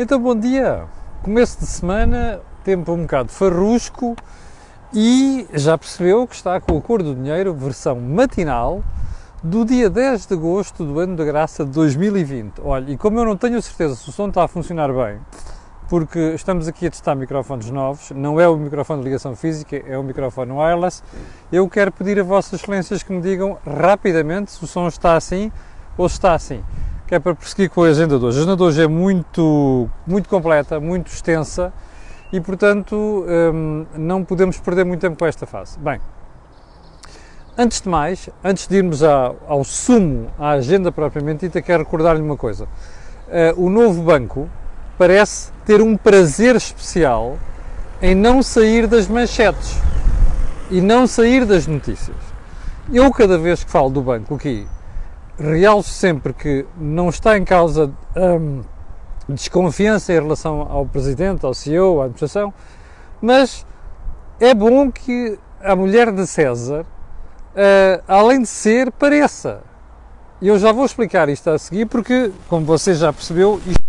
Então, bom dia! Começo de semana, tempo um bocado farrusco e já percebeu que está com o Cor do Dinheiro, versão matinal, do dia 10 de agosto do ano da graça de 2020. Olha, e como eu não tenho certeza se o som está a funcionar bem, porque estamos aqui a testar microfones novos, não é o microfone de ligação física, é o microfone wireless, eu quero pedir a Vossas Excelências que me digam rapidamente se o som está assim ou se está assim que é para prosseguir com a agenda de hoje. A agenda de hoje é muito, muito completa, muito extensa e, portanto, hum, não podemos perder muito tempo com esta fase. Bem, antes de mais, antes de irmos ao, sumo, à agenda propriamente dita, quero recordar-lhe uma coisa. Uh, o novo banco parece ter um prazer especial em não sair das manchetes e não sair das notícias. Eu, cada vez que falo do banco aqui, realço sempre que não está em causa hum, desconfiança em relação ao Presidente, ao CEO, à administração, mas é bom que a mulher de César, uh, além de ser, pareça. E eu já vou explicar isto a seguir, porque, como você já percebeu, isto...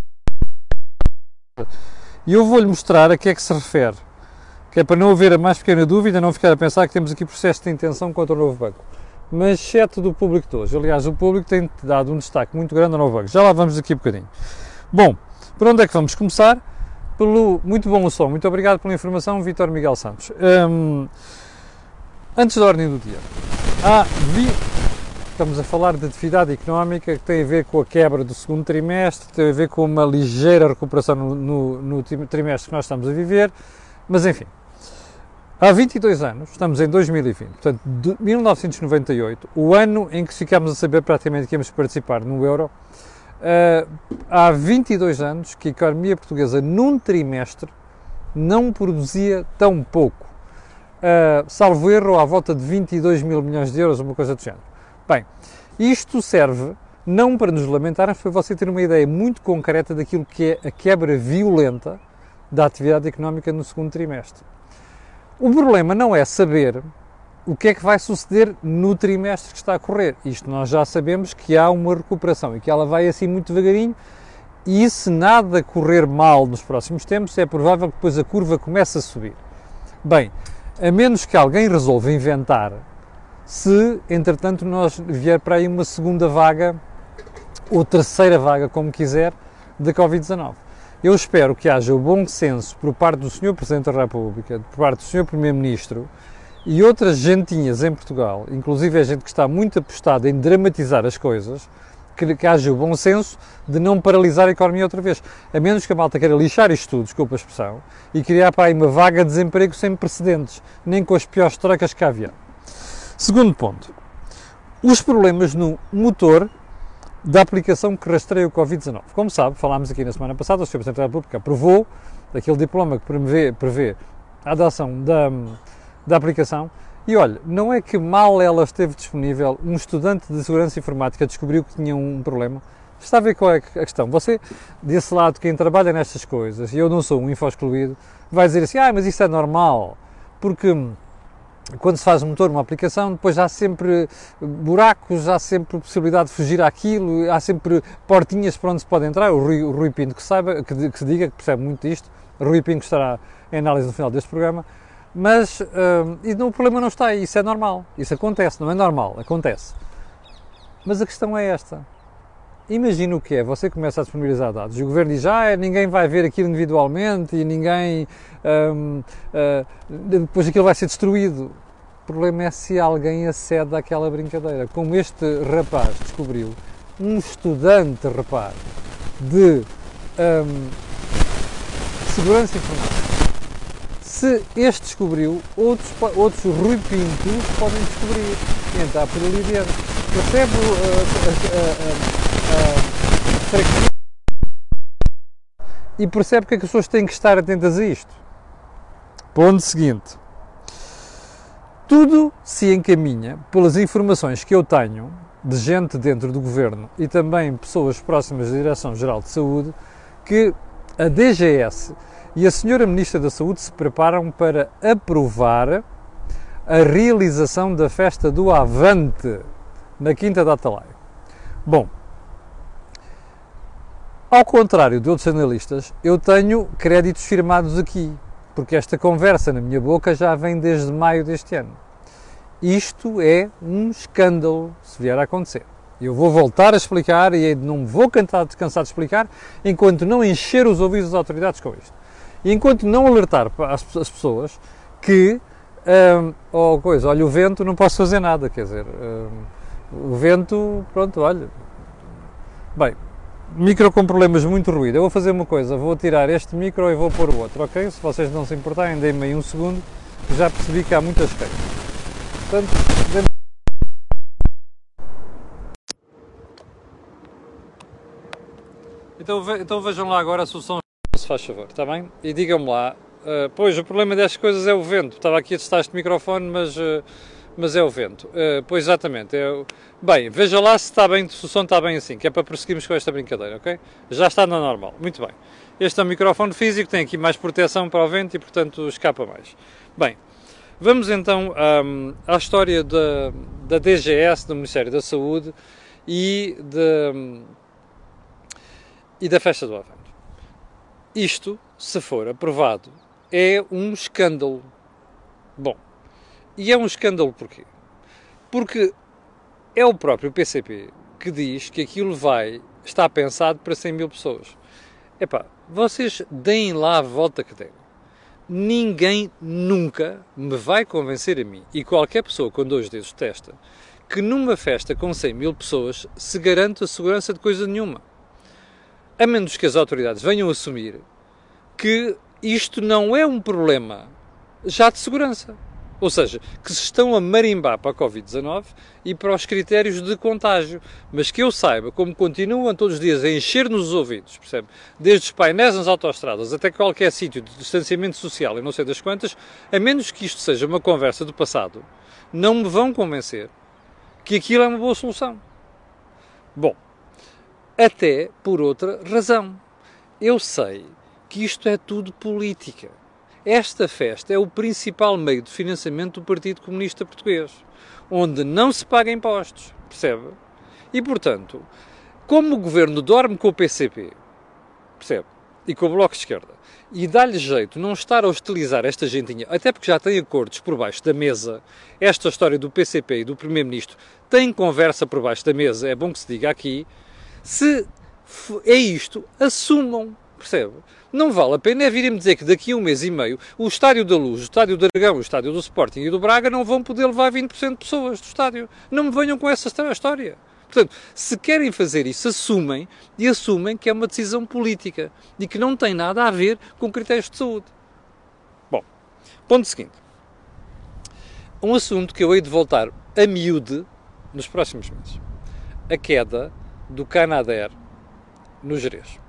e eu vou-lhe mostrar a que é que se refere, que é para não haver a mais pequena dúvida, não ficar a pensar que temos aqui processo de intenção contra o novo banco manchete do público de hoje. Aliás, o público tem dado um destaque muito grande ao novo banco. Já lá vamos aqui um bocadinho. Bom, por onde é que vamos começar? Pelo muito bom o som. Muito obrigado pela informação, Vitor Miguel Santos. Hum, antes da ordem do dia. Ah, vi, estamos a falar de atividade económica que tem a ver com a quebra do segundo trimestre, tem a ver com uma ligeira recuperação no, no, no trimestre que nós estamos a viver, mas enfim, Há 22 anos, estamos em 2020, portanto, de 1998, o ano em que ficámos a saber praticamente que íamos participar no euro, uh, há 22 anos que a economia portuguesa, num trimestre, não produzia tão pouco. Uh, salvo erro, à volta de 22 mil milhões de euros, uma coisa do género. Bem, isto serve não para nos lamentarmos, para você ter uma ideia muito concreta daquilo que é a quebra violenta da atividade económica no segundo trimestre. O problema não é saber o que é que vai suceder no trimestre que está a correr. Isto nós já sabemos que há uma recuperação e que ela vai assim muito devagarinho. E se nada correr mal nos próximos tempos, é provável que depois a curva comece a subir. Bem, a menos que alguém resolva inventar, se entretanto nós vier para aí uma segunda vaga ou terceira vaga, como quiser, da Covid-19. Eu espero que haja o bom senso por parte do Sr. Presidente da República, por parte do Sr. Primeiro-Ministro e outras gentinhas em Portugal, inclusive a gente que está muito apostada em dramatizar as coisas, que, que haja o bom senso de não paralisar a economia outra vez. A menos que a malta queira lixar isto tudo, desculpa a expressão, e criar para aí uma vaga de desemprego sem precedentes, nem com as piores trocas que havia. Segundo ponto, os problemas no motor da aplicação que rastreia o Covid-19. Como sabe, falámos aqui na semana passada, o Sr. Presidente da República aprovou aquele diploma que prevê, prevê a adoção da, da aplicação e olha, não é que mal ela esteve disponível, um estudante de segurança informática descobriu que tinha um problema. Está a ver qual é a questão? Você, desse lado, quem trabalha nestas coisas, e eu não sou um info excluído, vai dizer assim, ah, mas isso é normal, porque quando se faz um motor, uma aplicação, depois há sempre buracos, há sempre possibilidade de fugir àquilo, há sempre portinhas para onde se pode entrar. O Rui, o Rui Pinto que saiba, que, que diga, que percebe muito disto, o Rui Pinto estará em análise no final deste programa, mas uh, e o problema não está aí, isso é normal, isso acontece, não é normal, acontece. Mas a questão é esta. Imagina o que é, você começa a disponibilizar dados e o governo diz, ah, ninguém vai ver aquilo individualmente e ninguém, um, uh, ah, depois aquilo vai ser destruído. O problema é se alguém acede àquela brincadeira. Como este rapaz descobriu, um estudante, rapaz, de um, segurança informática, se este descobriu, outros, outros Rui Pintos podem descobrir e entrar por ali dentro. Percebe uh, uh, uh, e percebe é que as pessoas têm que estar atentas a isto. Ponto seguinte. Tudo se encaminha, pelas informações que eu tenho, de gente dentro do governo e também pessoas próximas da Direção-Geral de Saúde, que a DGS e a Senhora Ministra da Saúde se preparam para aprovar a realização da festa do Avante na Quinta da Atalaia. Bom, Ao contrário de outros analistas, eu tenho créditos firmados aqui, porque esta conversa na minha boca já vem desde maio deste ano. Isto é um escândalo se vier a acontecer. Eu vou voltar a explicar e não vou cansar de explicar enquanto não encher os ouvidos das autoridades com isto. E enquanto não alertar as, as pessoas que, hum, oh coisa, olha, o vento não posso fazer nada, quer dizer, hum, o vento, pronto, olha. Bem, micro com problemas muito ruído. Eu vou fazer uma coisa, vou tirar este micro e vou pôr o outro, ok? Se vocês não se importarem, deem-me aí um segundo, já percebi que há muitas queixas. Portanto, então, então vejam lá agora a solução, se faz favor, está bem? E digam-me lá, uh, pois o problema destas coisas é o vento. Estava aqui a testar este microfone, mas... Uh, mas é o vento. Uh, pois exatamente. É Bem, veja lá se está bem, se o som está bem assim, que é para prosseguirmos com esta brincadeira, ok? Já está na normal. Muito bem. Este é um microfone físico, tem aqui mais proteção para o vento e, portanto, escapa mais. Bem, vamos então um, à história da, da DGS, do Ministério da Saúde e, de, um, e da Festa do Avento. Isto, se for aprovado, é um escândalo. Bom, e é um escândalo porquê? Porque é o próprio PCP que diz que aquilo vai, está pensado para 100 mil pessoas. Epá, vocês deem lá a volta que deem. Ninguém nunca me vai convencer a mim, e qualquer pessoa com dois dedos testa, que numa festa com 100 mil pessoas se garante a segurança de coisa nenhuma. A menos que as autoridades venham assumir que isto não é um problema já de segurança. Ou seja, que se estão a marimbar para a Covid-19 e para os critérios de contágio. Mas que eu saiba, como continuam todos os dias a encher-nos os ouvidos, percebe? Desde os painéis nas autoestradas até qualquer sítio de distanciamento social e não sei das quantas, a menos que isto seja uma conversa do passado, não me vão convencer que aquilo é uma boa solução. Bom, até por outra razão. Eu sei que isto é tudo política. Esta festa é o principal meio de financiamento do Partido Comunista Português, onde não se paga impostos, percebe? E, portanto, como o governo dorme com o PCP, percebe? E com o Bloco de Esquerda, e dá-lhe jeito não estar a hostilizar esta gentinha, até porque já tem acordos por baixo da mesa, esta história do PCP e do Primeiro-Ministro tem conversa por baixo da mesa, é bom que se diga aqui, se é isto, assumam, percebe? Não vale a pena é virem-me dizer que daqui a um mês e meio o Estádio da Luz, o Estádio do Dragão, o Estádio do Sporting e do Braga não vão poder levar 20% de pessoas do estádio. Não me venham com essa história. Portanto, se querem fazer isso, assumem e assumem que é uma decisão política e que não tem nada a ver com critérios de saúde. Bom, ponto seguinte. Um assunto que eu hei de voltar a miúde nos próximos meses. A queda do Canadair no Jerez.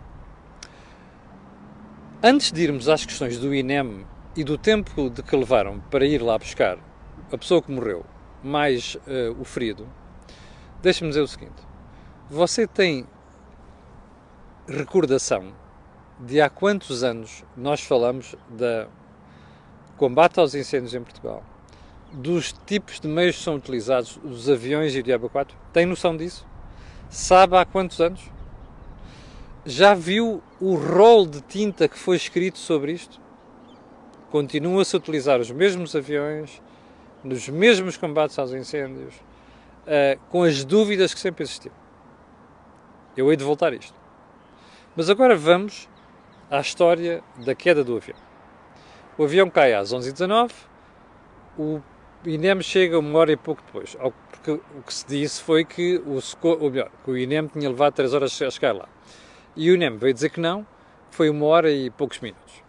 Antes de irmos às questões do INEM e do tempo de que levaram para ir lá buscar a pessoa que morreu, mais uh, o ferido, deixe-me dizer o seguinte: você tem recordação de há quantos anos nós falamos da combate aos incêndios em Portugal, dos tipos de meios que são utilizados, dos aviões e o Diabo 4? Tem noção disso? Sabe há quantos anos? Já viu o rol de tinta que foi escrito sobre isto? Continua-se a utilizar os mesmos aviões, nos mesmos combates aos incêndios, uh, com as dúvidas que sempre existiram. Eu hei de voltar a isto. Mas agora vamos à história da queda do avião. O avião cai às 11h19, o INEM chega uma hora e pouco depois. Porque o que se disse foi que o, ou melhor, que o INEM tinha levado 3 horas a chegar lá. E o INEM veio dizer que não, foi uma hora e poucos minutos.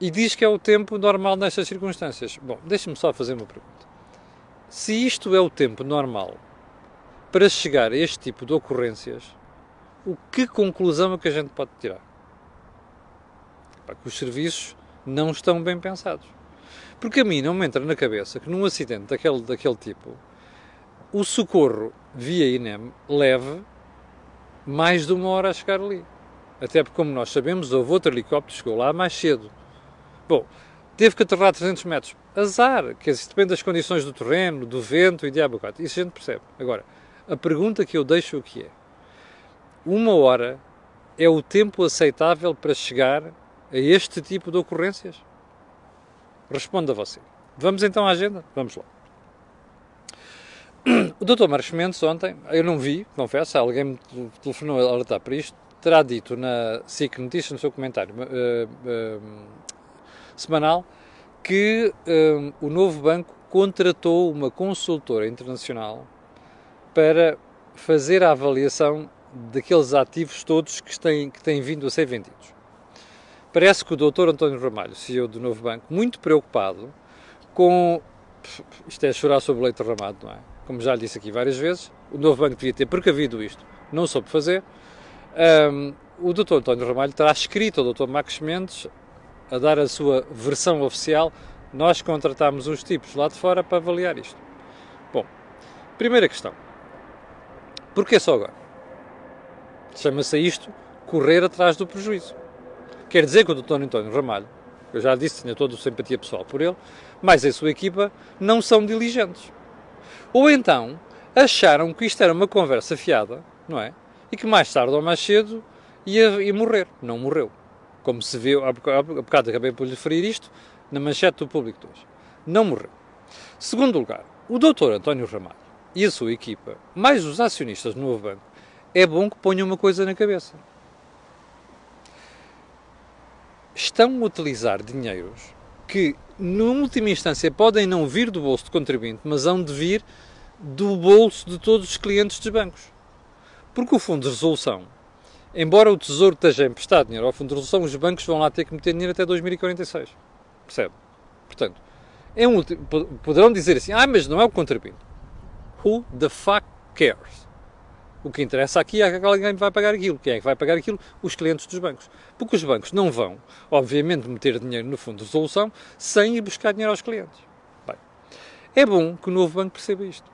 E diz que é o tempo normal nestas circunstâncias. Bom, deixe-me só fazer uma pergunta. Se isto é o tempo normal para chegar a este tipo de ocorrências, o que conclusão é que a gente pode tirar? que os serviços não estão bem pensados. Porque a mim não me entra na cabeça que num acidente daquele, daquele tipo, o socorro via INEM leve mais de uma hora a chegar ali. Até porque, como nós sabemos, houve outro helicóptero que chegou lá mais cedo. Bom, teve que aterrar 300 metros. Azar, que isso depende das condições do terreno, do vento e diabo 4. Isso a gente percebe. Agora, a pergunta que eu deixo aqui é: uma hora é o tempo aceitável para chegar a este tipo de ocorrências? Responda você. Vamos então à agenda? Vamos lá. O Dr. Marcos Mendes ontem, eu não vi, confesso, alguém me telefonou a alertar para isto, terá dito na SIC Notícias, no seu comentário uh, uh, semanal, que uh, o novo banco contratou uma consultora internacional para fazer a avaliação daqueles ativos todos que têm, que têm vindo a ser vendidos. Parece que o Dr. António Ramalho, CEO do Novo Banco, muito preocupado com. Isto é chorar sobre o leite derramado, não é? Como já lhe disse aqui várias vezes, o Novo Banco devia ter precavido isto, não soube fazer. Um, o Dr. António Ramalho terá escrito ao Dr. Marcos Mendes a dar a sua versão oficial. Nós contratámos uns tipos lá de fora para avaliar isto. Bom, primeira questão. Porquê só agora? Chama-se isto correr atrás do prejuízo. Quer dizer que o Dr. António Ramalho, eu já disse, tinha toda a simpatia pessoal por ele, mas a sua equipa não são diligentes. Ou então acharam que isto era uma conversa fiada, não é? E que mais tarde ou mais cedo ia, ia morrer. Não morreu. Como se viu, há bocado acabei por lhe referir isto, na manchete do público de hoje. Não morreu. Segundo lugar, o Dr. António Ramalho e a sua equipa, mais os acionistas do Novo Banco, é bom que ponham uma coisa na cabeça. Estão a utilizar dinheiros que, na última instância, podem não vir do bolso do contribuinte, mas hão de vir do bolso de todos os clientes dos bancos. Porque o Fundo de Resolução, embora o Tesouro esteja emprestado dinheiro ao Fundo de Resolução, os bancos vão lá ter que meter dinheiro até 2046. Percebe? Portanto, é um, poderão dizer assim, ah, mas não é o contribuinte. Who the fuck cares? O que interessa aqui é que alguém vai pagar aquilo. Quem é que vai pagar aquilo? Os clientes dos bancos. Porque os bancos não vão, obviamente, meter dinheiro no fundo de resolução sem ir buscar dinheiro aos clientes. Bem, é bom que o novo banco perceba isto.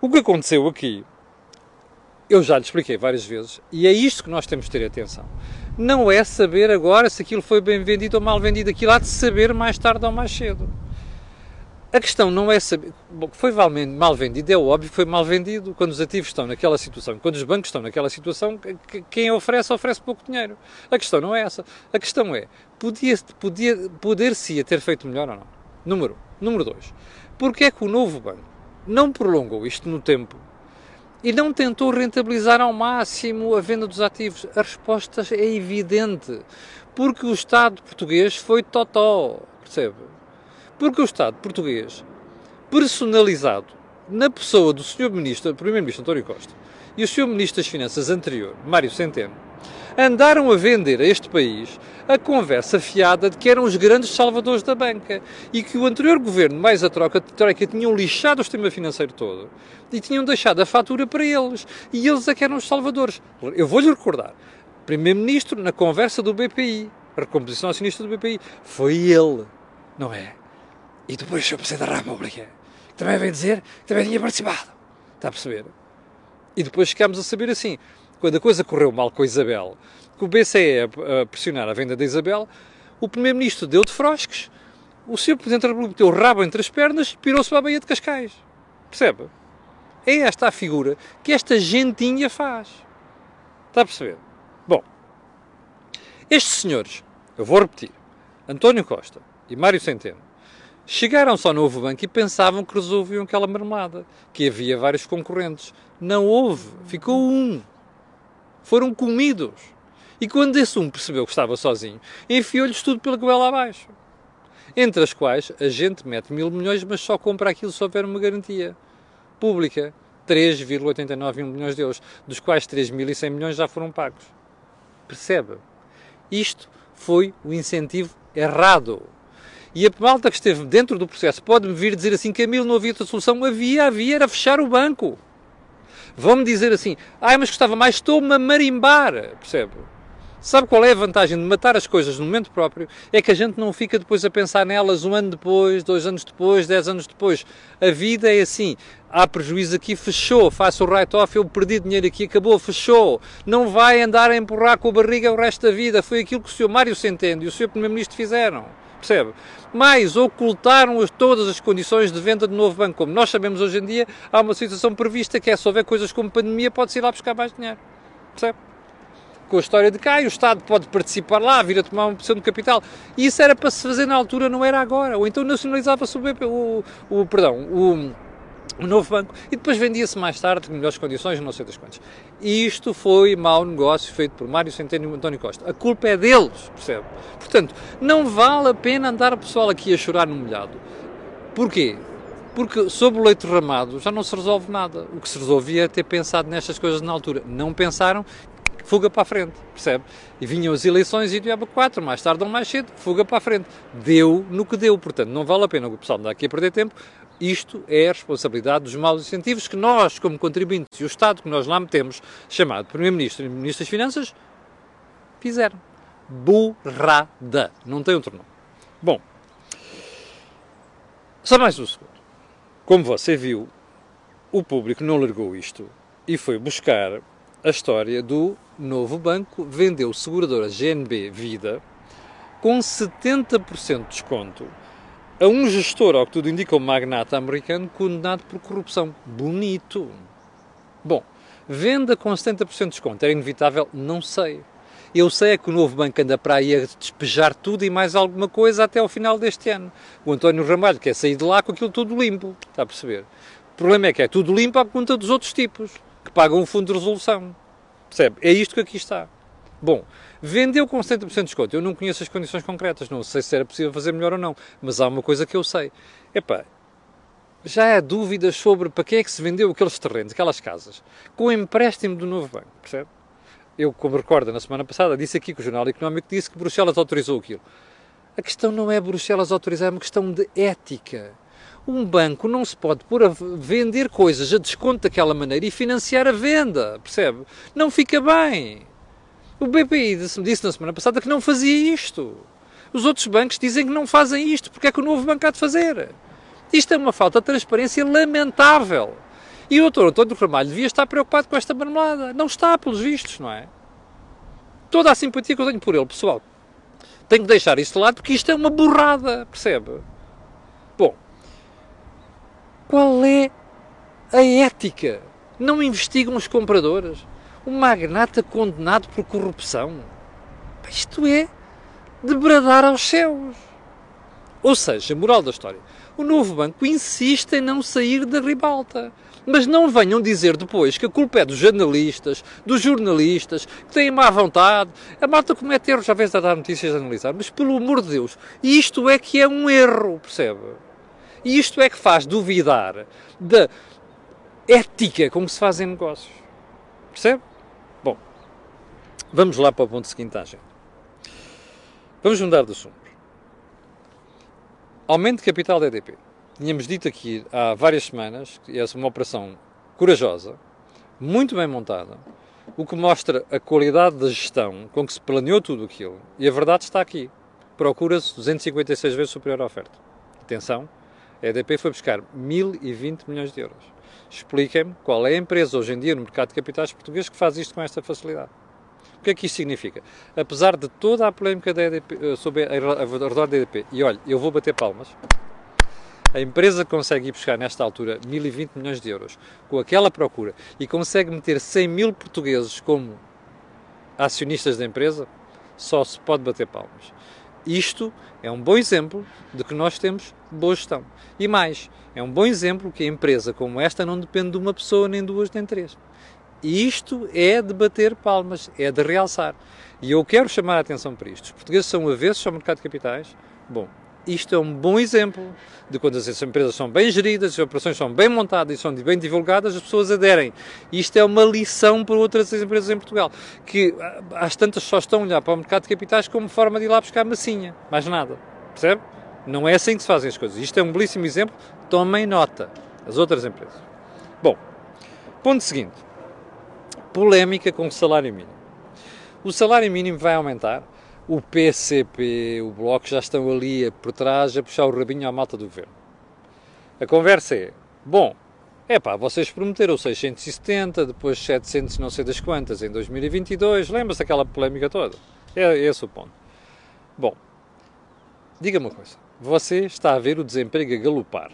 O que aconteceu aqui, eu já lhe expliquei várias vezes, e é isto que nós temos de ter atenção. Não é saber agora se aquilo foi bem vendido ou mal vendido. Aquilo há de saber mais tarde ou mais cedo. A questão não é saber. Bom, foi mal vendido, é óbvio que foi mal vendido quando os ativos estão naquela situação, quando os bancos estão naquela situação, quem oferece, oferece pouco dinheiro. A questão não é essa. A questão é: podia, podia, poder-se ter feito melhor ou não? Número um. Número dois. Porque é que o novo banco não prolongou isto no tempo e não tentou rentabilizar ao máximo a venda dos ativos? A resposta é evidente. Porque o Estado português foi totó, percebe? Porque o Estado português, personalizado na pessoa do Sr. Ministro, Primeiro-Ministro António Costa e o Sr. Ministro das Finanças anterior, Mário Centeno, andaram a vender a este país a conversa fiada de que eram os grandes salvadores da banca e que o anterior governo, mais a troca de troika, tinham lixado o sistema financeiro todo e tinham deixado a fatura para eles. E eles é que eram os salvadores. Eu vou-lhe recordar. Primeiro-Ministro, na conversa do BPI, a recomposição acionista do BPI, foi ele, não é? E depois o. Presidente da República, que também vem dizer que também tinha participado. Está a perceber? E depois ficámos a saber assim, quando a coisa correu mal com a Isabel, que o BCE a, pressionar a venda da Isabel, o Primeiro-Ministro deu de frosques, o Sr. Presidente da República meteu o rabo entre as pernas e pirou-se para a Baía de Cascais. Percebe? É esta a figura que esta gentinha faz. Está a perceber? Bom, estes senhores, eu vou repetir, António Costa e Mário Centeno, Chegaram-se ao novo banco e pensavam que resolviam aquela marmelada, que havia vários concorrentes. Não houve, ficou um. Foram comidos. E quando esse um percebeu que estava sozinho, enfiou-lhes tudo pela goela abaixo. Entre as quais a gente mete mil milhões, mas só compra aquilo se houver uma garantia pública. 3,89 milhões de euros, dos quais 3.100 milhões já foram pagos. Percebe? Isto foi o incentivo errado. E a malta que esteve dentro do processo pode-me vir dizer assim: Camilo, não havia outra solução. Havia, havia, era fechar o banco. Vão-me dizer assim: ai, mas gostava mais, estou-me a marimbar. Percebe? Sabe qual é a vantagem de matar as coisas no momento próprio? É que a gente não fica depois a pensar nelas um ano depois, dois anos depois, dez anos depois. A vida é assim. Há prejuízo aqui, fechou. Faço o write-off, eu perdi dinheiro aqui, acabou, fechou. Não vai andar a empurrar com a barriga o resto da vida. Foi aquilo que o Sr. Mário Centeno e o Sr. Primeiro-Ministro fizeram. Percebe? Mais, ocultaram -as todas as condições de venda do novo banco. Como nós sabemos hoje em dia, há uma situação prevista que é se houver coisas como pandemia, pode-se ir lá buscar mais dinheiro. Percebe? com a história de cá, e o Estado pode participar lá, vir a tomar uma posição de capital. E isso era para se fazer na altura, não era agora. Ou então nacionalizava-se o, BP, o, o, perdão, o, o novo banco e depois vendia-se mais tarde em melhores condições, não sei das quantas. E isto foi mau negócio feito por Mário Centeno e António Costa. A culpa é deles, percebe? Portanto, não vale a pena andar o pessoal aqui a chorar no molhado. Porquê? Porque sob o leite derramado já não se resolve nada. O que se resolvia é ter pensado nestas coisas na altura. Não pensaram, fuga para a frente, percebe? E vinham as eleições e diabo 4, mais tarde ou mais cedo, fuga para a frente. Deu no que deu, portanto, não vale a pena o pessoal andar aqui a perder tempo. Isto é a responsabilidade dos maus incentivos que nós, como contribuintes, e o Estado que nós lá metemos, chamado Primeiro-Ministro e Ministro das Finanças, fizeram. Burrada. Não tem outro nome. Bom, só mais um segundo. Como você viu, o público não largou isto e foi buscar a história do novo banco, vendeu seguradora GNB Vida com 70% de desconto a um gestor, ao que tudo indica, um magnata americano condenado por corrupção. Bonito. Bom, venda com 70% de desconto. Era inevitável? Não sei. Eu sei é que o novo banco anda para aí a despejar tudo e mais alguma coisa até ao final deste ano. O António Ramalho quer sair de lá com aquilo tudo limpo. Está a perceber? O problema é que é tudo limpo à conta dos outros tipos, que pagam o fundo de resolução. Percebe? É isto que aqui está. Bom, vendeu com 70% de desconto. Eu não conheço as condições concretas, não sei se era possível fazer melhor ou não, mas há uma coisa que eu sei. Epá, já há dúvidas sobre para quem é que se vendeu aqueles terrenos, aquelas casas, com o empréstimo do novo banco, percebe? Eu, como recordo, na semana passada, disse aqui que o Jornal Económico disse que Bruxelas autorizou aquilo. A questão não é Bruxelas autorizar, é uma questão de ética. Um banco não se pode pôr a vender coisas a desconto daquela maneira e financiar a venda, percebe? Não fica bem. O BPI disse, na semana passada que não fazia isto. Os outros bancos dizem que não fazem isto. Porque é que o novo banco há de fazer? Isto é uma falta de transparência lamentável. E o doutor António Ramalho devia estar preocupado com esta marmelada. Não está, pelos vistos, não é? Toda a simpatia que eu tenho por ele, pessoal. Tenho que deixar isso de lado porque isto é uma burrada, percebe? Bom, qual é a ética? Não investigam os compradores? Um magnata condenado por corrupção. Isto é de bradar aos céus. Ou seja, moral da história, o novo banco insiste em não sair da ribalta. Mas não venham dizer depois que a culpa é dos jornalistas, dos jornalistas, que têm má vontade. A malta comete erros, já vezes a dar notícias a analisar, mas pelo amor de Deus, isto é que é um erro, percebe? E isto é que faz duvidar da ética com que se fazem negócios. Percebe? Vamos lá para o ponto seguinte à agenda. Vamos mudar de assunto. Aumento de capital da EDP. Tínhamos dito aqui há várias semanas que é uma operação corajosa, muito bem montada, o que mostra a qualidade da gestão com que se planeou tudo aquilo. E a verdade está aqui. Procura-se 256 vezes superior à oferta. Atenção, a EDP foi buscar 1020 milhões de euros. Expliquem-me qual é a empresa hoje em dia no mercado de capitais português que faz isto com esta facilidade. O que é que isto significa? Apesar de toda a polémica da EDP, eh, sobre a, redor da EDP, e olha, eu vou bater palmas, a empresa consegue ir buscar nesta altura 1020 milhões de euros com aquela procura e consegue meter 100 mil portugueses como acionistas da empresa, só se pode bater palmas. Isto é um bom exemplo de que nós temos boa gestão. E mais, é um bom exemplo que a empresa como esta não depende de uma pessoa, nem duas, nem três. E isto é de bater palmas, é de realçar. E eu quero chamar a atenção para isto. Os portugueses são avessos ao mercado de capitais. Bom, isto é um bom exemplo de quando as empresas são bem geridas, as operações são bem montadas e são bem divulgadas, as pessoas aderem. Isto é uma lição para outras empresas em Portugal, que às tantas só estão a olhar para o mercado de capitais como forma de ir lá buscar massinha, mais nada. Percebe? Não é assim que se fazem as coisas. Isto é um belíssimo exemplo. Tomem nota. As outras empresas. Bom, ponto seguinte polémica com o salário mínimo. O salário mínimo vai aumentar. O PCP, o Bloco já estão ali por trás a puxar o rabinho à malta do governo. A conversa é: bom, é pá, vocês prometeram 670, depois 700 não sei das quantas em 2022. Lembra-se daquela polémica toda? É esse o ponto. Bom, diga-me uma coisa: você está a ver o desemprego a galopar,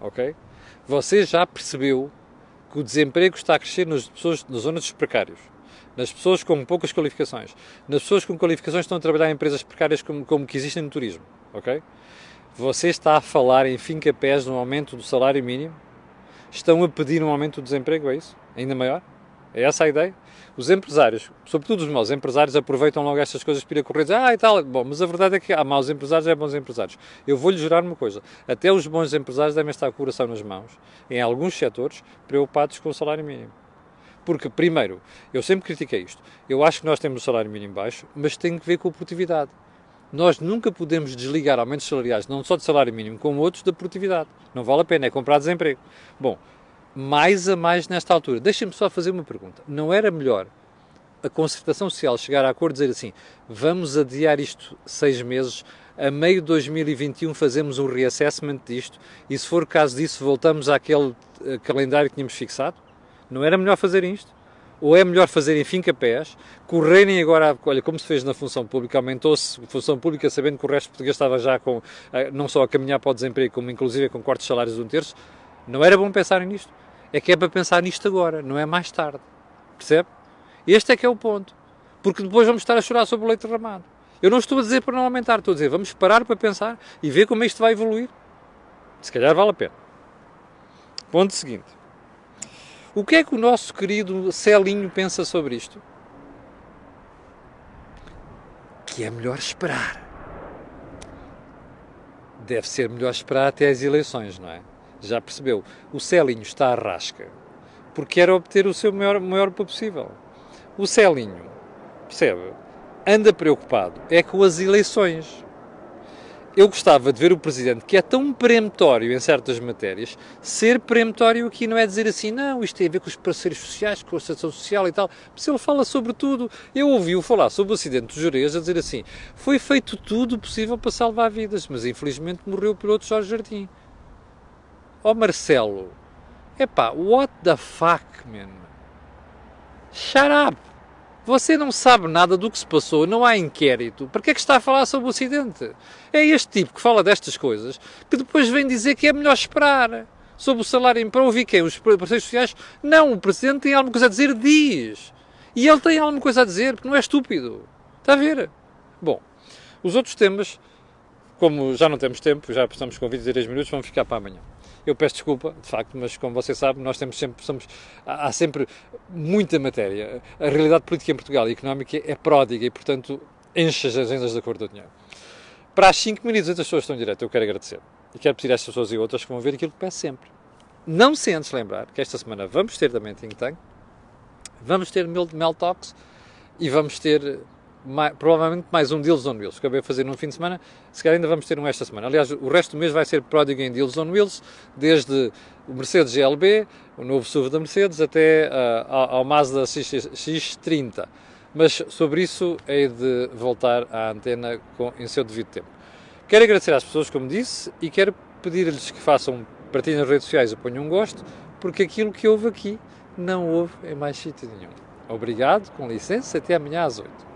ok? Você já percebeu que o desemprego está a crescer nas pessoas nas zonas dos precários, nas pessoas com poucas qualificações, nas pessoas com qualificações que estão a trabalhar em empresas precárias como, como que existem no turismo, ok? Você está a falar em fim capés de um aumento do salário mínimo? Estão a pedir um aumento do desemprego, é isso? Ainda maior? É essa a ideia? Os empresários, sobretudo os maus empresários, aproveitam logo estas coisas para ir a correr e dizer, ah, e tal. Bom, mas a verdade é que há maus empresários e há bons empresários. Eu vou-lhe jurar uma coisa: até os bons empresários devem estar com o coração nas mãos, em alguns setores, preocupados com o salário mínimo. Porque, primeiro, eu sempre critiquei isto. Eu acho que nós temos o salário mínimo baixo, mas tem que ver com a produtividade. Nós nunca podemos desligar aumentos salariais, não só de salário mínimo, como outros da produtividade. Não vale a pena, é comprar desemprego. Bom, mais a mais nesta altura. Deixem-me só fazer uma pergunta. Não era melhor a concertação social chegar a acordo e dizer assim: vamos adiar isto seis meses, a meio de 2021 fazemos um reassessment disto e, se for o caso disso, voltamos àquele uh, calendário que tínhamos fixado? Não era melhor fazer isto? Ou é melhor fazerem fim capés, correrem agora, olha, como se fez na função pública, aumentou-se a função pública sabendo que o resto português estava já com, eh, não só a caminhar para o desemprego, como inclusive com cortes de salários de um terço, não era bom pensarem nisto? É que é para pensar nisto agora, não é mais tarde. Percebe? Este é que é o ponto. Porque depois vamos estar a chorar sobre o leite derramado. Eu não estou a dizer para não aumentar, estou a dizer vamos parar para pensar e ver como isto vai evoluir. Se calhar vale a pena. Ponto seguinte. O que é que o nosso querido Celinho pensa sobre isto? Que é melhor esperar. Deve ser melhor esperar até as eleições, não é? Já percebeu? O Celinho está à rasca porque quer obter o seu maior, maior possível. O Celinho, percebe? Anda preocupado é com as eleições. Eu gostava de ver o Presidente, que é tão peremptório em certas matérias, ser peremptório aqui não é dizer assim, não, isto tem a ver com os parceiros sociais, com a situação social e tal. Se ele fala sobre tudo, eu ouvi-o falar sobre o acidente do Jerez a dizer assim, foi feito tudo possível para salvar vidas, mas infelizmente morreu o piloto Jorge Jardim. Ó oh, Marcelo, epá, what the fuck, man? Shut up! Você não sabe nada do que se passou, não há inquérito. Para que é que está a falar sobre o acidente? É este tipo que fala destas coisas que depois vem dizer que é melhor esperar sobre o salário para ouvir quem? Os parceiros sociais? Não, o Presidente tem alguma coisa a dizer, diz. E ele tem alguma coisa a dizer, porque não é estúpido. Está a ver? Bom, os outros temas, como já não temos tempo, já estamos com 23 minutos, vamos ficar para amanhã. Eu peço desculpa, de facto, mas como você sabe, nós temos sempre, somos, há sempre muita matéria. A realidade política em Portugal e económica é pródiga e, portanto, enche as agendas da cor do dinheiro. Para as 5.200 pessoas que estão em direto, eu quero agradecer. E quero pedir a estas pessoas e outras que vão ver aquilo que peço sempre. Não se antes lembrar que esta semana vamos ter também Think Tank, vamos ter Mel Talks e vamos ter mais, provavelmente mais um Deals on Wheels. Acabei de fazer num fim de semana, se calhar ainda vamos ter um esta semana. Aliás, o resto do mês vai ser pródigo em Deals on Wheels, desde o Mercedes GLB, o novo SUV da Mercedes, até uh, ao Mazda X, X30. Mas sobre isso hei de voltar à antena com, em seu devido tempo. Quero agradecer às pessoas, como disse, e quero pedir-lhes que façam partilha nas redes sociais e ponham um gosto, porque aquilo que houve aqui não houve em mais sítio nenhum. Obrigado, com licença, até amanhã às 8.